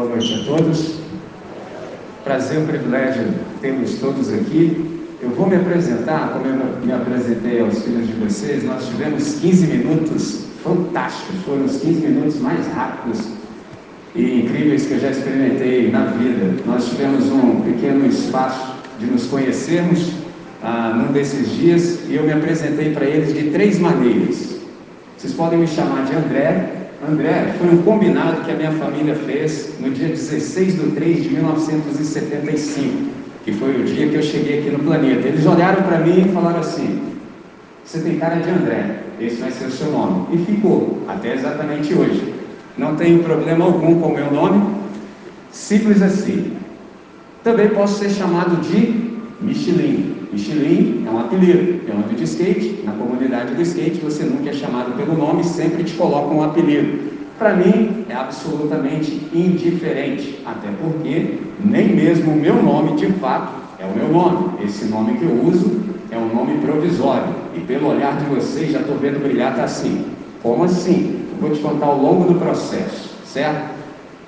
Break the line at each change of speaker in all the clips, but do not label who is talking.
Boa noite a todos. Prazer, um privilégio termos todos aqui. Eu vou me apresentar, como eu me apresentei aos filhos de vocês, nós tivemos 15 minutos fantásticos, foram os 15 minutos mais rápidos e incríveis que eu já experimentei na vida. Nós tivemos um pequeno espaço de nos conhecermos ah, num desses dias e eu me apresentei para eles de três maneiras. Vocês podem me chamar de André. André foi um combinado que a minha família fez no dia 16 de 3 de 1975, que foi o dia que eu cheguei aqui no planeta. Eles olharam para mim e falaram assim: Você tem cara de André, esse vai ser o seu nome. E ficou, até exatamente hoje. Não tenho problema algum com o meu nome, simples assim. Também posso ser chamado de Michelin. Michelin é um apelido. Eu ando de skate, na comunidade do skate você nunca é chamado pelo nome, sempre te colocam um apelido. Para mim é absolutamente indiferente, até porque nem mesmo o meu nome de fato é o meu nome. Esse nome que eu uso é um nome provisório. E pelo olhar de vocês já estou vendo brilhar, tá assim. Como assim? vou te contar ao longo do processo, certo?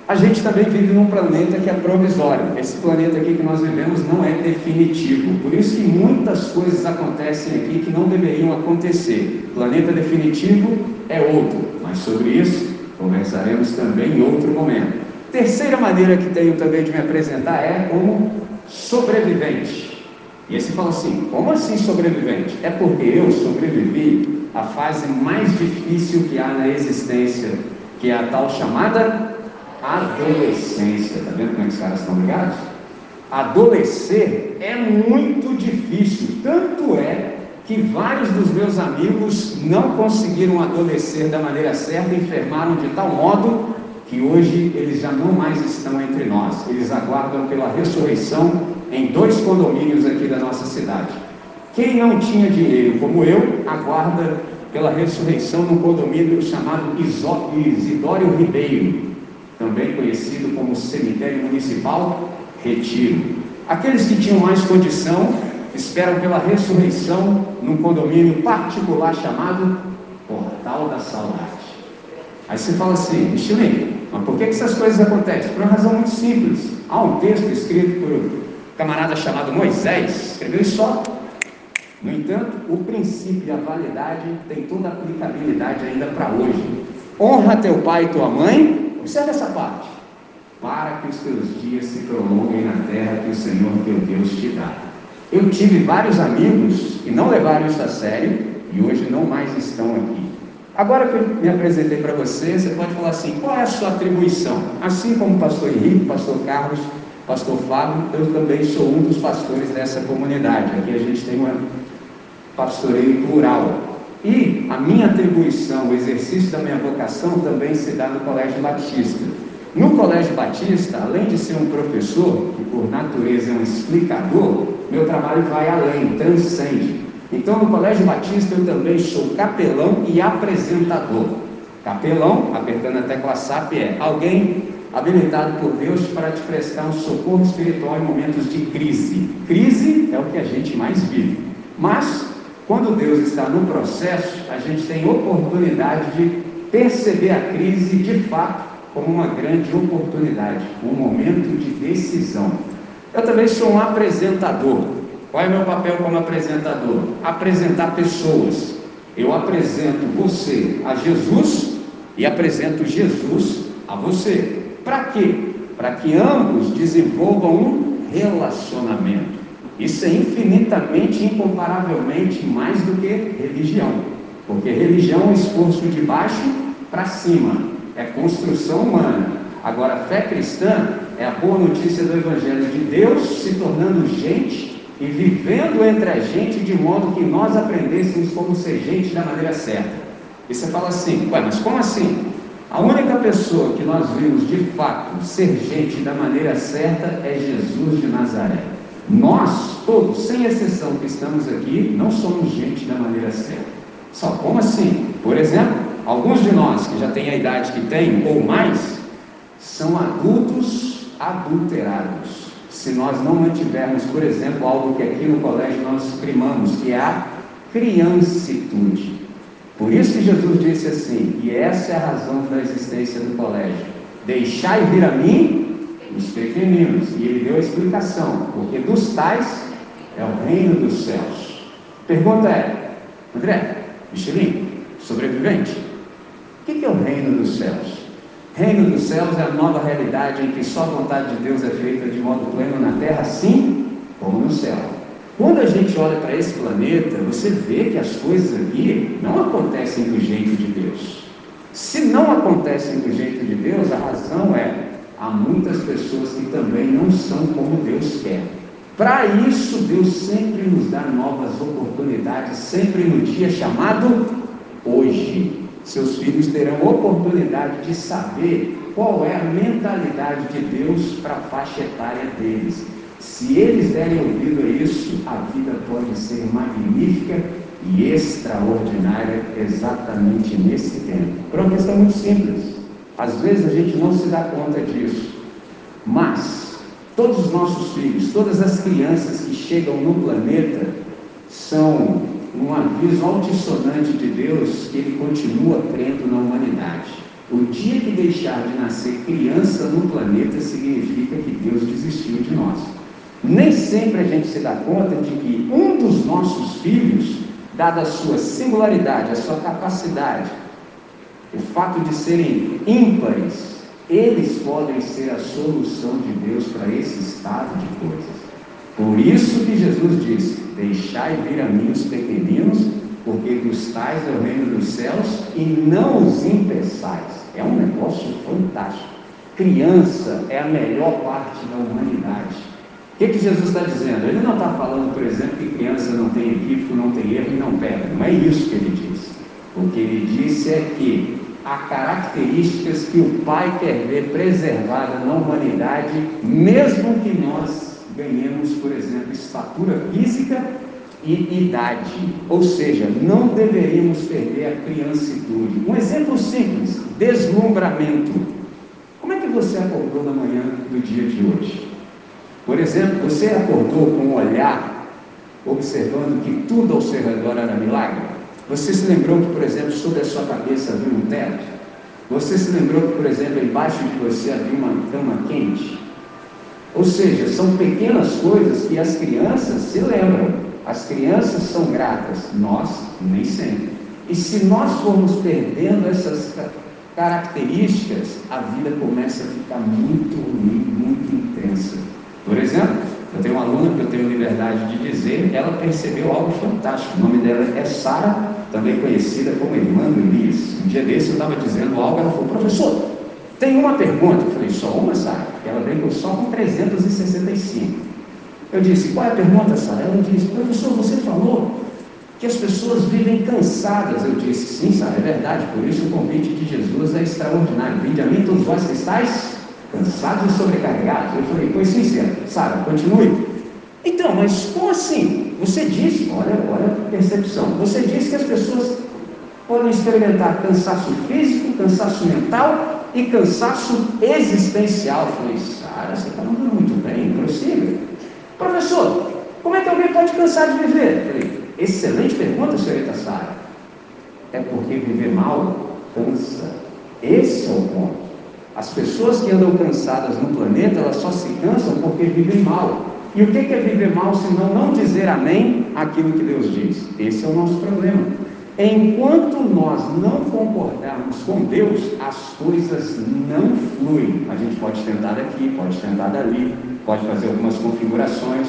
A gente também vive num planeta que é provisório. Esse planeta aqui que nós vivemos não é definitivo. Por isso que muitas coisas acontecem aqui que não deveriam acontecer. Planeta definitivo é outro, mas sobre isso conversaremos também em outro momento. Terceira maneira que tenho também de me apresentar é como sobrevivente. E aí você fala assim: como assim sobrevivente? É porque eu sobrevivi a fase mais difícil que há na existência, que é a tal chamada adolescência. Está vendo como é que os caras estão ligados? Adolescer é muito difícil, tanto é que vários dos meus amigos não conseguiram adolescer da maneira certa, enfermaram de tal modo que hoje eles já não mais estão entre nós. Eles aguardam pela ressurreição em dois condomínios aqui da nossa cidade. Quem não tinha dinheiro, como eu, aguarda pela ressurreição num condomínio chamado Isidório Ribeiro, também conhecido como Cemitério Municipal Retiro. Aqueles que tinham mais condição esperam pela ressurreição num condomínio particular chamado Portal da Saudade. Aí você fala assim, Michelin, mas por que, essas coisas acontecem? Por uma razão muito simples. Há um texto escrito por um camarada chamado Moisés, escreveu isso só no entanto, o princípio e a validade tem toda a aplicabilidade ainda para hoje. Honra teu pai e tua mãe, observe essa parte, para que os teus dias se prolonguem na terra que o Senhor teu Deus te dá. Eu tive vários amigos que não levaram isso a sério e hoje não mais estão aqui. Agora que eu me apresentei para você, você pode falar assim: qual é a sua atribuição? Assim como o pastor Henrique, pastor Carlos, pastor Fábio, eu também sou um dos pastores dessa comunidade. Aqui a gente tem uma pastoreio plural. E a minha atribuição, o exercício da minha vocação também se dá no Colégio Batista. No Colégio Batista, além de ser um professor, que por natureza é um explicador, meu trabalho vai além, transcende. Então, no Colégio Batista, eu também sou capelão e apresentador. Capelão, apertando a tecla SAP, é alguém habilitado por Deus para te prestar um socorro espiritual em momentos de crise. Crise é o que a gente mais vive. Mas quando Deus está no processo, a gente tem oportunidade de perceber a crise de fato como uma grande oportunidade, um momento de decisão. Eu também sou um apresentador. Qual é meu papel como apresentador? Apresentar pessoas. Eu apresento você a Jesus e apresento Jesus a você. Para quê? Para que ambos desenvolvam um relacionamento. Isso é infinitamente, incomparavelmente mais do que religião. Porque religião é esforço de baixo para cima, é construção humana. Agora, fé cristã é a boa notícia do Evangelho de Deus se tornando gente e vivendo entre a gente de modo que nós aprendêssemos como ser gente da maneira certa. E você fala assim, ué, mas como assim? A única pessoa que nós vimos de fato ser gente da maneira certa é Jesus de Nazaré. Nós, todos, sem exceção que estamos aqui, não somos gente da maneira certa. Só como assim? Por exemplo, alguns de nós que já têm a idade que têm ou mais, são adultos adulterados. Se nós não mantivermos, por exemplo, algo que aqui no colégio nós primamos, que é a criancitude. Por isso que Jesus disse assim, e essa é a razão da existência do colégio, Deixai vir a mim os pequeninos. E ele deu a explicação, porque dos tais é o reino dos céus. Pergunta é, André, Michelin, sobrevivente, o que é o reino dos céus? Reino dos céus é a nova realidade em que só a vontade de Deus é feita de modo pleno na terra, assim como no céu. Quando a gente olha para esse planeta, você vê que as coisas aqui não acontecem do jeito de Deus. Se não acontecem do jeito de Deus, a razão é há muitas pessoas que também não são como Deus quer. Para isso, Deus sempre nos dá novas oportunidades, sempre no dia chamado hoje. Seus filhos terão oportunidade de saber qual é a mentalidade de Deus para a faixa etária deles. Se eles derem ouvido a isso, a vida pode ser magnífica e extraordinária exatamente nesse tempo. Por uma questão muito simples. Às vezes a gente não se dá conta disso, mas todos os nossos filhos, todas as crianças que chegam no planeta são um aviso altissonante de Deus que ele continua crendo na humanidade. O dia que deixar de nascer criança no planeta significa que Deus desistiu de nós. Nem sempre a gente se dá conta de que um dos nossos filhos, dada a sua singularidade, a sua capacidade, o fato de serem ímpares, eles podem ser a solução de Deus para esse estado de coisas. Por isso que Jesus disse: Deixai vir a mim os pequeninos, porque dos tais é o reino dos céus, e não os impeçais. É um negócio fantástico. Criança é a melhor parte da humanidade. O que, que Jesus está dizendo? Ele não está falando, por exemplo, que criança não tem equívoco, não tem erro e não pega. Não é isso que ele disse. O que ele disse é que há características que o Pai quer ver preservada na humanidade, mesmo que nós ganhemos, por exemplo, estatura física e idade. Ou seja, não deveríamos perder a criancitude. Um exemplo simples: deslumbramento. Como é que você acordou na manhã do dia de hoje? Por exemplo, você acordou com um olhar observando que tudo ao seu redor era milagre? Você se lembrou que, por exemplo, sobre a sua cabeça havia um teto? Você se lembrou que, por exemplo, embaixo de você havia uma cama quente? Ou seja, são pequenas coisas que as crianças se lembram. As crianças são gratas, nós nem sempre. E se nós formos perdendo essas características, a vida começa a ficar muito ruim, muito intensa. Por exemplo, eu tenho uma aluna que eu tenho liberdade de dizer, ela percebeu algo fantástico. O nome dela é Sara, também conhecida como irmã do Elias. Um dia desse eu estava dizendo algo, ela falou, professor, tem uma pergunta. Eu falei, só uma, Sara? Ela veio só com 365. Eu disse, qual é a pergunta, Sara? Ela disse, professor, você falou que as pessoas vivem cansadas. Eu disse, sim, Sara, é verdade. Por isso o convite de Jesus é extraordinário. Vinde a mim todos vós que estáis cansados e sobrecarregados. Eu falei, pois sim, Sara, continue. Então, mas como assim? Você disse, olha, olha a percepção. Você disse que as pessoas podem experimentar cansaço físico, cansaço mental e cansaço existencial. Eu falei, Sara, você está mandando muito bem, prossiga. Professor, como é que alguém pode cansar de viver? Eu falei, excelente pergunta, senhorita Sara. É porque viver mal cansa. Esse é o ponto. As pessoas que andam cansadas no planeta, elas só se cansam porque vivem mal. E o que é viver mal se não não dizer amém àquilo que Deus diz? Esse é o nosso problema. Enquanto nós não concordarmos com Deus, as coisas não fluem. A gente pode tentar daqui, pode tentar dali, pode fazer algumas configurações,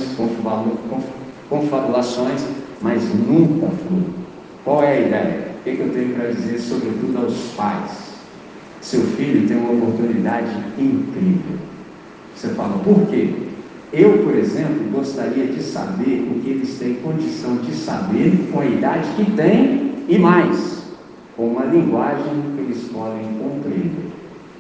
confabulações, mas nunca flui. Qual é a ideia? O que eu tenho para dizer, sobretudo aos pais? Seu filho tem uma oportunidade incrível. Você fala, por quê? Eu, por exemplo, gostaria de saber o que eles têm condição de saber com a idade que têm e mais, com uma linguagem que eles podem compreender.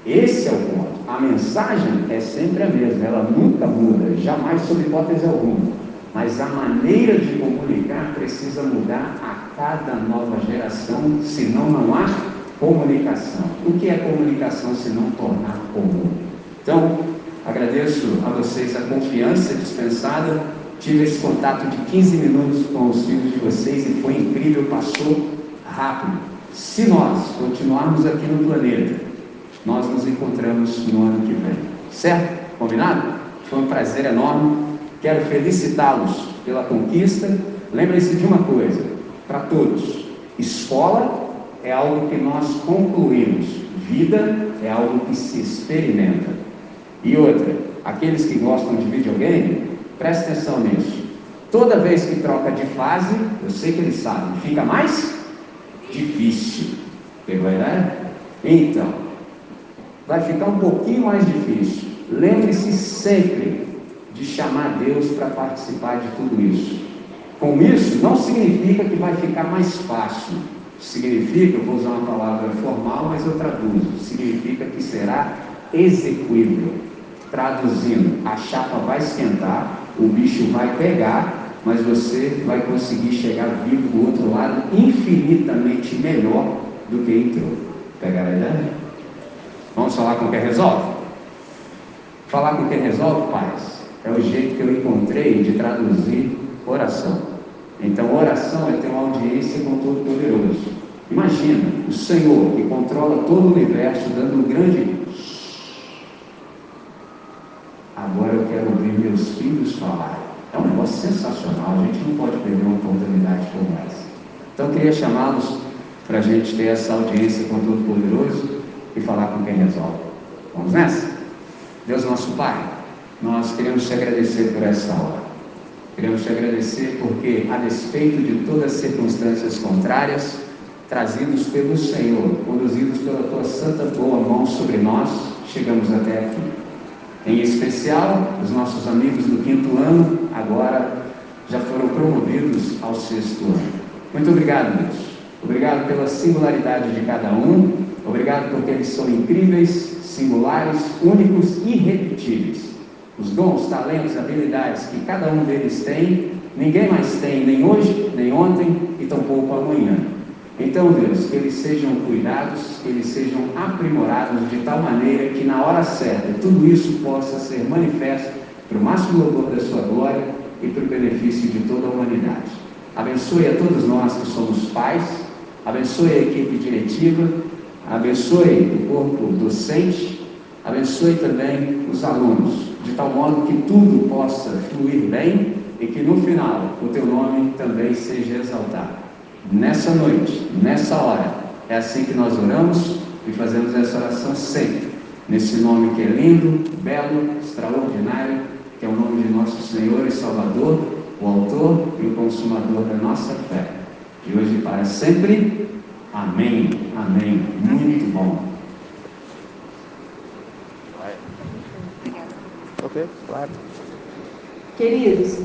Esse é o ponto. A mensagem é sempre a mesma, ela nunca muda, jamais sob hipótese alguma. Mas a maneira de comunicar precisa mudar a cada nova geração, senão não há comunicação. O que é comunicação se não tornar comum? Então, agradeço a vocês a confiança dispensada. Tive esse contato de 15 minutos com os filhos de vocês e foi incrível, passou rápido. Se nós continuarmos aqui no planeta nós nos encontramos no ano que vem. Certo? Combinado? Foi um prazer enorme. Quero felicitá-los pela conquista. Lembrem-se de uma coisa, para todos: escola é algo que nós concluímos, vida é algo que se experimenta. E outra, aqueles que gostam de videogame, preste atenção nisso. Toda vez que troca de fase, eu sei que eles sabem, fica mais difícil. Pegou a ideia? Então, vai ficar um pouquinho mais difícil. Lembre-se sempre de chamar Deus para participar de tudo isso. Com isso, não significa que vai ficar mais fácil. Significa, vou usar uma palavra formal, mas eu traduzo. Significa que será execuível. Traduzindo, a chapa vai esquentar, o bicho vai pegar, mas você vai conseguir chegar vivo do outro lado infinitamente melhor do que entrou. Pegaram a ideia? Vamos falar com quem resolve? Falar com quem resolve, paz, é o jeito que eu encontrei de traduzir oração. Então, oração é ter uma audiência com o Todo-Poderoso. Imagina o Senhor que controla todo o universo, dando um grande. Agora eu quero ouvir meus filhos falar. É um negócio sensacional, a gente não pode perder uma oportunidade como essa. Então, eu queria chamá-los para a gente ter essa audiência com o Todo-Poderoso e falar com quem resolve. Vamos nessa? Deus nosso Pai, nós queremos te agradecer por essa hora. Queremos te agradecer porque, a despeito de todas as circunstâncias contrárias, trazidos pelo Senhor, conduzidos pela tua santa boa mão sobre nós, chegamos até aqui. Em especial, os nossos amigos do quinto ano, agora já foram promovidos ao sexto ano. Muito obrigado, Deus. Obrigado pela singularidade de cada um. Obrigado porque eles são incríveis, singulares, únicos e irrepetíveis. Os dons, talentos, habilidades que cada um deles tem, ninguém mais tem, nem hoje, nem ontem e tampouco amanhã. Então, Deus, que eles sejam cuidados, que eles sejam aprimorados de tal maneira que na hora certa tudo isso possa ser manifesto para o máximo louvor da sua glória e para o benefício de toda a humanidade. Abençoe a todos nós que somos pais, abençoe a equipe diretiva, abençoe o corpo docente, abençoe também os alunos, de tal modo que tudo possa fluir bem e que no final o teu nome também seja exaltado nessa noite, nessa hora. É assim que nós oramos e fazemos essa oração sempre. Nesse nome que é lindo, belo, extraordinário, que é o nome de nosso Senhor e Salvador, o Autor e o Consumador da nossa fé. De hoje para sempre. Amém. Amém. Muito bom.
Claro.
Queridos,